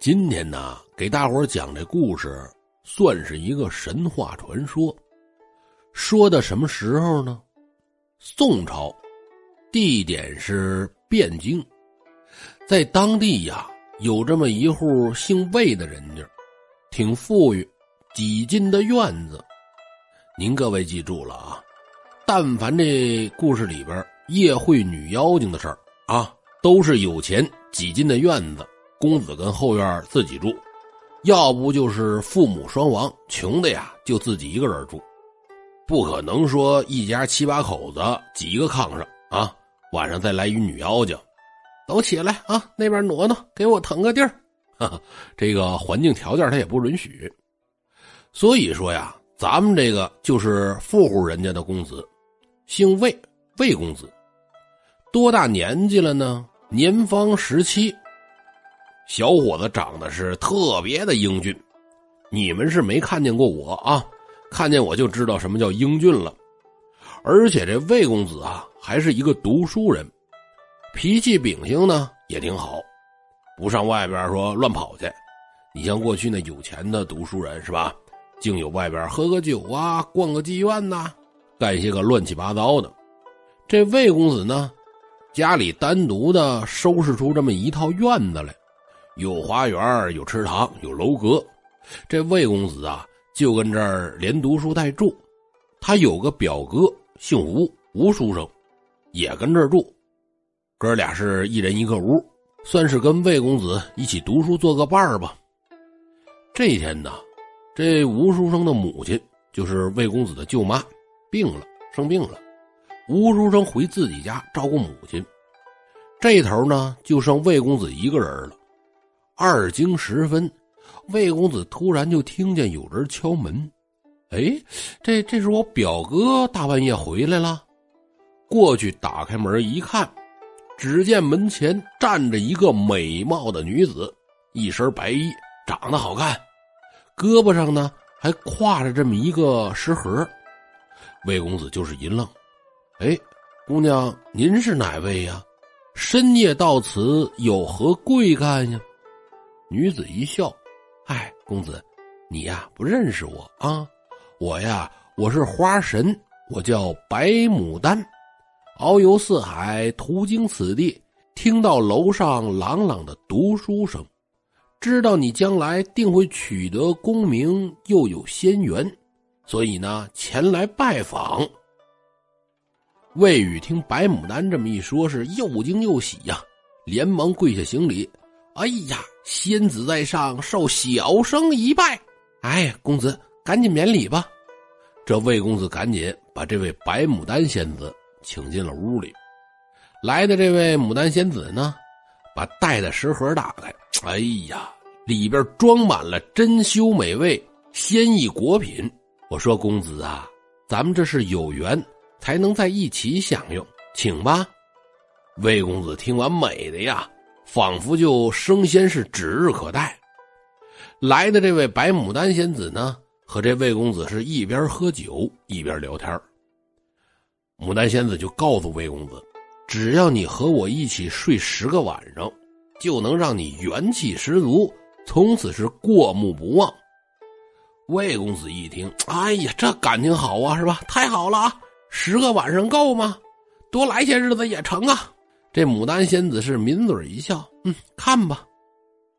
今天呢，给大伙讲这故事，算是一个神话传说。说的什么时候呢？宋朝，地点是汴京，在当地呀，有这么一户姓魏的人家，挺富裕，几进的院子。您各位记住了啊，但凡这故事里边夜会女妖精的事儿啊，都是有钱几进的院子。公子跟后院自己住，要不就是父母双亡，穷的呀就自己一个人住，不可能说一家七八口子挤一个炕上啊，晚上再来一女妖精，都起来啊，那边挪挪，给我腾个地儿，这个环境条件他也不允许，所以说呀，咱们这个就是富户人家的公子，姓魏，魏公子，多大年纪了呢？年方十七。小伙子长得是特别的英俊，你们是没看见过我啊，看见我就知道什么叫英俊了。而且这魏公子啊，还是一个读书人，脾气秉性呢也挺好，不上外边说乱跑去。你像过去那有钱的读书人是吧，竟有外边喝个酒啊，逛个妓院呐，干些个乱七八糟的。这魏公子呢，家里单独的收拾出这么一套院子来。有花园，有池塘，有楼阁。这魏公子啊，就跟这儿连读书带住。他有个表哥，姓吴，吴书生，也跟这儿住。哥俩是一人一个屋，算是跟魏公子一起读书做个伴儿吧。这一天呢，这吴书生的母亲，就是魏公子的舅妈，病了，生病了。吴书生回自己家照顾母亲。这头呢，就剩魏公子一个人了。二更时分，魏公子突然就听见有人敲门。哎，这这是我表哥大半夜回来了。过去打开门一看，只见门前站着一个美貌的女子，一身白衣，长得好看，胳膊上呢还挎着这么一个食盒。魏公子就是一愣：“哎，姑娘，您是哪位呀？深夜到此有何贵干呀？”女子一笑：“哎，公子，你呀不认识我啊？我呀，我是花神，我叫白牡丹，遨游四海，途经此地，听到楼上朗朗的读书声，知道你将来定会取得功名，又有仙缘，所以呢，前来拜访。”魏宇听白牡丹这么一说，是又惊又喜呀，连忙跪下行礼。哎呀，仙子在上，受小生一拜。哎，公子赶紧免礼吧。这魏公子赶紧把这位白牡丹仙子请进了屋里。来的这位牡丹仙子呢，把带的食盒打开。哎呀，里边装满了珍馐美味、鲜异果品。我说公子啊，咱们这是有缘才能在一起享用，请吧。魏公子听完，美的呀。仿佛就升仙是指日可待。来的这位白牡丹仙子呢，和这魏公子是一边喝酒一边聊天。牡丹仙子就告诉魏公子，只要你和我一起睡十个晚上，就能让你元气十足，从此是过目不忘。魏公子一听，哎呀，这感情好啊，是吧？太好了啊！十个晚上够吗？多来些日子也成啊。这牡丹仙子是抿嘴一笑，嗯，看吧，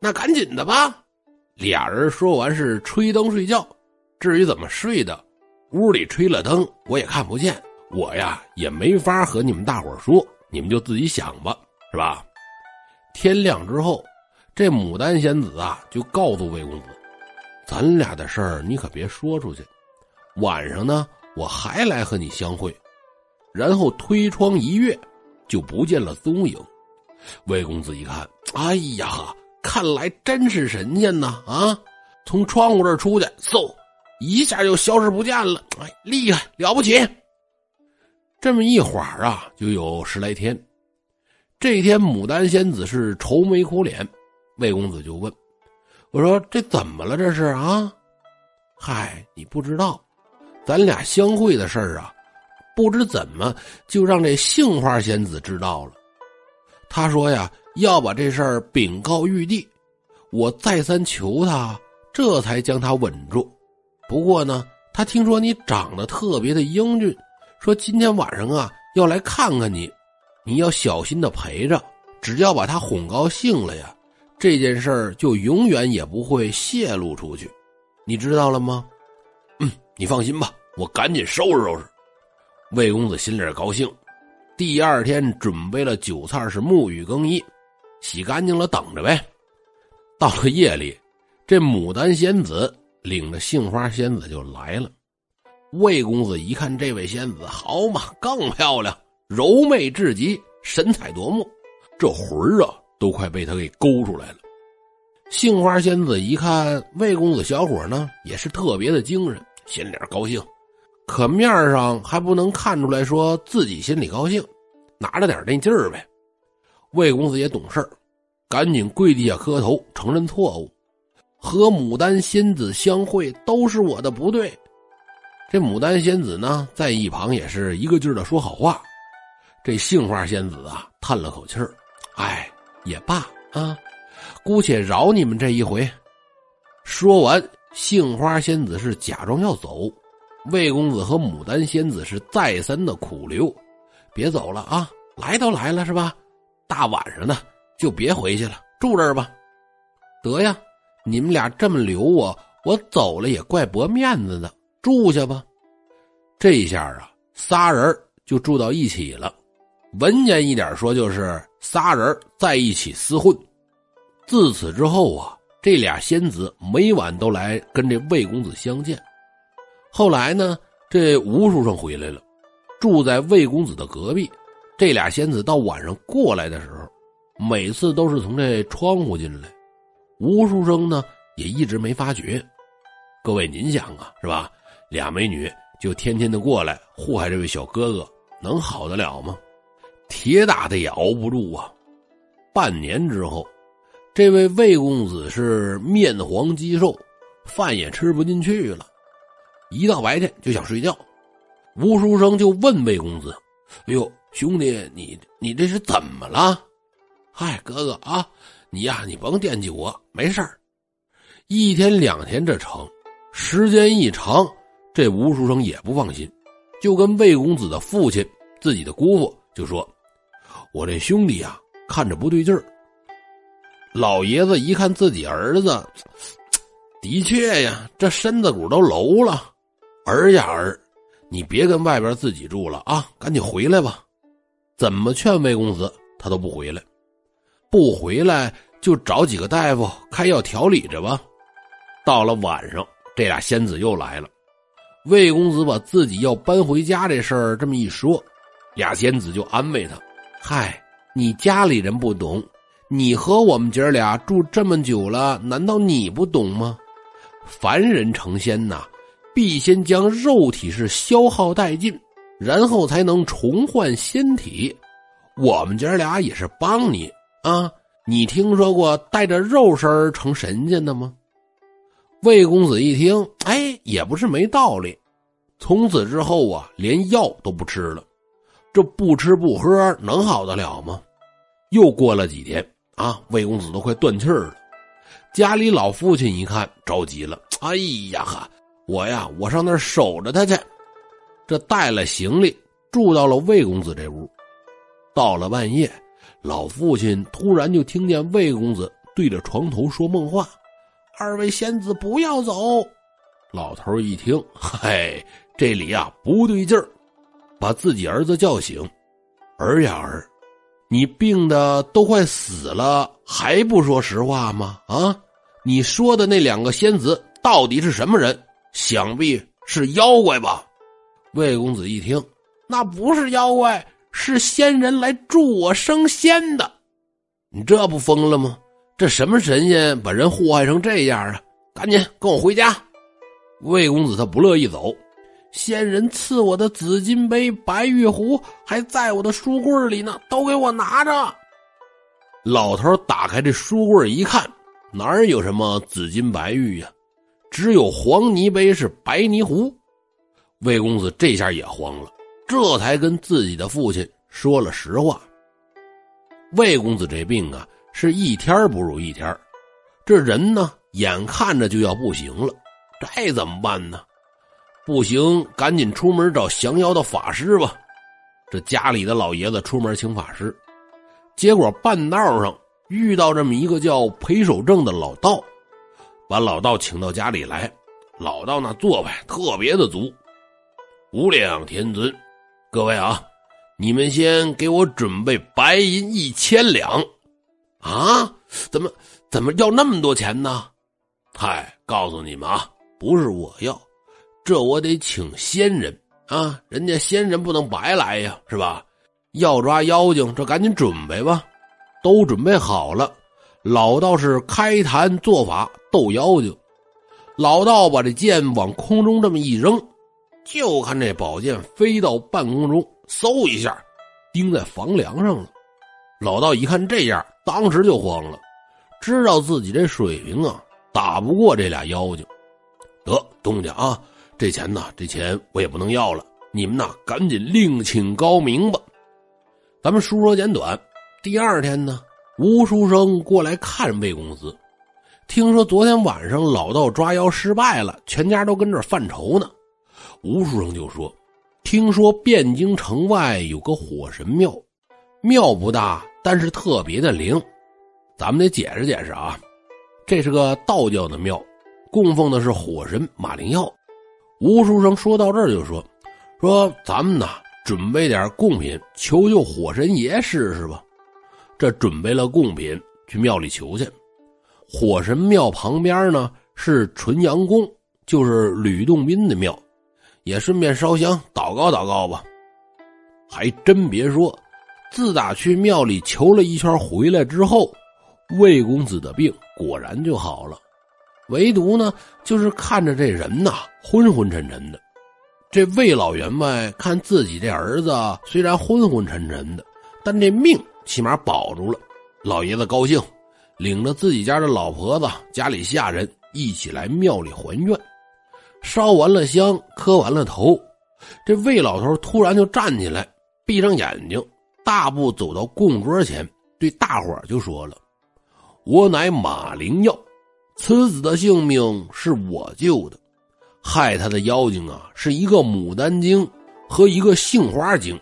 那赶紧的吧。俩人说完是吹灯睡觉。至于怎么睡的，屋里吹了灯，我也看不见，我呀也没法和你们大伙说，你们就自己想吧，是吧？天亮之后，这牡丹仙子啊就告诉魏公子：“咱俩的事儿你可别说出去，晚上呢我还来和你相会。”然后推窗一跃。就不见了踪影。魏公子一看，哎呀，看来真是神仙呐！啊，从窗户这出去，嗖，一下就消失不见了。哎，厉害了不起！这么一会儿啊，就有十来天。这天，牡丹仙子是愁眉苦脸。魏公子就问：“我说这怎么了？这是啊？嗨，你不知道，咱俩相会的事儿啊。”不知怎么就让这杏花仙子知道了。他说呀，要把这事儿禀告玉帝。我再三求他，这才将他稳住。不过呢，他听说你长得特别的英俊，说今天晚上啊要来看看你，你要小心的陪着。只要把他哄高兴了呀，这件事儿就永远也不会泄露出去。你知道了吗？嗯，你放心吧，我赶紧收拾收拾。魏公子心里高兴，第二天准备了酒菜，是沐浴更衣，洗干净了等着呗。到了夜里，这牡丹仙子领着杏花仙子就来了。魏公子一看这位仙子，好嘛，更漂亮，柔媚至极，神采夺目。这魂儿啊，都快被他给勾出来了。杏花仙子一看魏公子小伙呢，也是特别的精神，心里高兴，可面上还不能看出来说自己心里高兴，拿着点那劲儿呗。魏公子也懂事儿，赶紧跪地下磕头承认错误，和牡丹仙子相会都是我的不对。这牡丹仙子呢，在一旁也是一个劲儿的说好话。这杏花仙子啊，叹了口气儿。哎，也罢啊，姑且饶你们这一回。说完，杏花仙子是假装要走，魏公子和牡丹仙子是再三的苦留，别走了啊！来都来了是吧？大晚上的就别回去了，住这儿吧。得呀，你们俩这么留我，我走了也怪驳面子的，住下吧。这一下啊，仨人就住到一起了。文言一点说，就是仨人在一起厮混。自此之后啊，这俩仙子每晚都来跟这魏公子相见。后来呢，这吴书生回来了，住在魏公子的隔壁。这俩仙子到晚上过来的时候，每次都是从这窗户进来。吴书生呢，也一直没发觉。各位，您想啊，是吧？俩美女就天天的过来祸害这位小哥哥，能好得了吗？铁打的也熬不住啊！半年之后，这位魏公子是面黄肌瘦，饭也吃不进去了，一到白天就想睡觉。吴书生就问魏公子：“哎呦，兄弟，你你这是怎么了？”“嗨，哥哥啊，你呀，你甭惦记我，没事儿。”一天两天这成，时间一长，这吴书生也不放心，就跟魏公子的父亲、自己的姑父就说。我这兄弟呀，看着不对劲儿。老爷子一看自己儿子，的确呀，这身子骨都楼了。儿呀儿，你别跟外边自己住了啊，赶紧回来吧。怎么劝魏公子，他都不回来。不回来就找几个大夫开药调理着吧。到了晚上，这俩仙子又来了。魏公子把自己要搬回家这事儿这么一说，俩仙子就安慰他。嗨，你家里人不懂，你和我们姐俩住这么久了，难道你不懂吗？凡人成仙呐，必先将肉体是消耗殆尽，然后才能重换仙体。我们姐俩也是帮你啊！你听说过带着肉身成神仙的吗？魏公子一听，哎，也不是没道理。从此之后啊，连药都不吃了。这不吃不喝能好得了吗？又过了几天啊，魏公子都快断气了。家里老父亲一看着急了：“哎呀哈，我呀，我上那儿守着他去。”这带了行李住到了魏公子这屋。到了半夜，老父亲突然就听见魏公子对着床头说梦话：“二位仙子不要走。”老头一听，嘿，这里呀不对劲儿。把自己儿子叫醒，儿呀儿，你病的都快死了，还不说实话吗？啊，你说的那两个仙子到底是什么人？想必是妖怪吧？魏公子一听，那不是妖怪，是仙人来助我升仙的。你这不疯了吗？这什么神仙把人祸害成这样啊？赶紧跟我回家。魏公子他不乐意走。仙人赐我的紫金杯、白玉壶还在我的书柜里呢，都给我拿着。老头打开这书柜一看，哪有什么紫金白玉呀，只有黄泥杯是白泥壶。魏公子这下也慌了，这才跟自己的父亲说了实话。魏公子这病啊，是一天不如一天，这人呢，眼看着就要不行了，这怎么办呢？不行，赶紧出门找降妖的法师吧。这家里的老爷子出门请法师，结果半道上遇到这么一个叫裴守正的老道，把老道请到家里来。老道那做派特别的足，无量天尊，各位啊，你们先给我准备白银一千两。啊？怎么怎么要那么多钱呢？嗨，告诉你们啊，不是我要。这我得请仙人啊，人家仙人不能白来呀，是吧？要抓妖精，这赶紧准备吧，都准备好了。老道士开坛做法斗妖精，老道把这剑往空中这么一扔，就看这宝剑飞到半空中，嗖一下，钉在房梁上了。老道一看这样，当时就慌了，知道自己这水平啊，打不过这俩妖精。得，东家啊。这钱呢？这钱我也不能要了。你们呐，赶紧另请高明吧。咱们书说简短。第二天呢，吴书生过来看魏公子，听说昨天晚上老道抓妖失败了，全家都跟这犯愁呢。吴书生就说：“听说汴京城外有个火神庙，庙不大，但是特别的灵。咱们得解释解释啊，这是个道教的庙，供奉的是火神马灵耀。”吴书生说到这儿就说：“说咱们呐，准备点贡品，求求火神爷试试吧。这准备了贡品，去庙里求去。火神庙旁边呢是纯阳宫，就是吕洞宾的庙，也顺便烧香祷告祷告吧。还真别说，自打去庙里求了一圈回来之后，魏公子的病果然就好了。”唯独呢，就是看着这人呐，昏昏沉沉的。这魏老员外看自己这儿子虽然昏昏沉沉的，但这命起码保住了。老爷子高兴，领着自己家的老婆子、家里下人一起来庙里还愿。烧完了香，磕完了头，这魏老头突然就站起来，闭上眼睛，大步走到供桌前，对大伙就说了：“我乃马灵耀。”此子的性命是我救的，害他的妖精啊，是一个牡丹精和一个杏花精，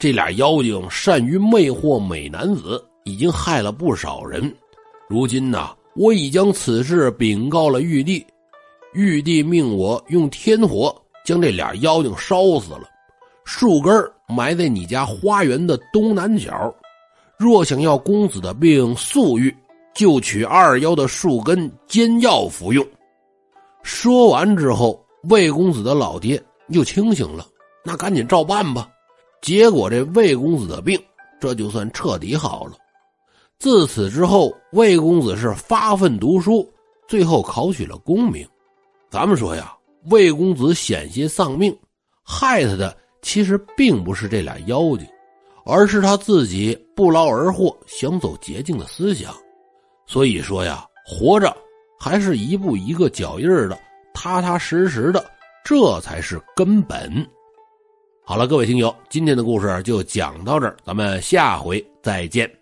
这俩妖精善于魅惑美男子，已经害了不少人。如今呢，我已将此事禀告了玉帝，玉帝命我用天火将这俩妖精烧死了，树根埋在你家花园的东南角。若想要公子的病速愈。就取二妖的树根煎药服用。说完之后，魏公子的老爹又清醒了，那赶紧照办吧。结果这魏公子的病这就算彻底好了。自此之后，魏公子是发奋读书，最后考取了功名。咱们说呀，魏公子险些丧命，害他的其实并不是这俩妖精，而是他自己不劳而获、想走捷径的思想。所以说呀，活着还是一步一个脚印的，踏踏实实的，这才是根本。好了，各位听友，今天的故事就讲到这儿，咱们下回再见。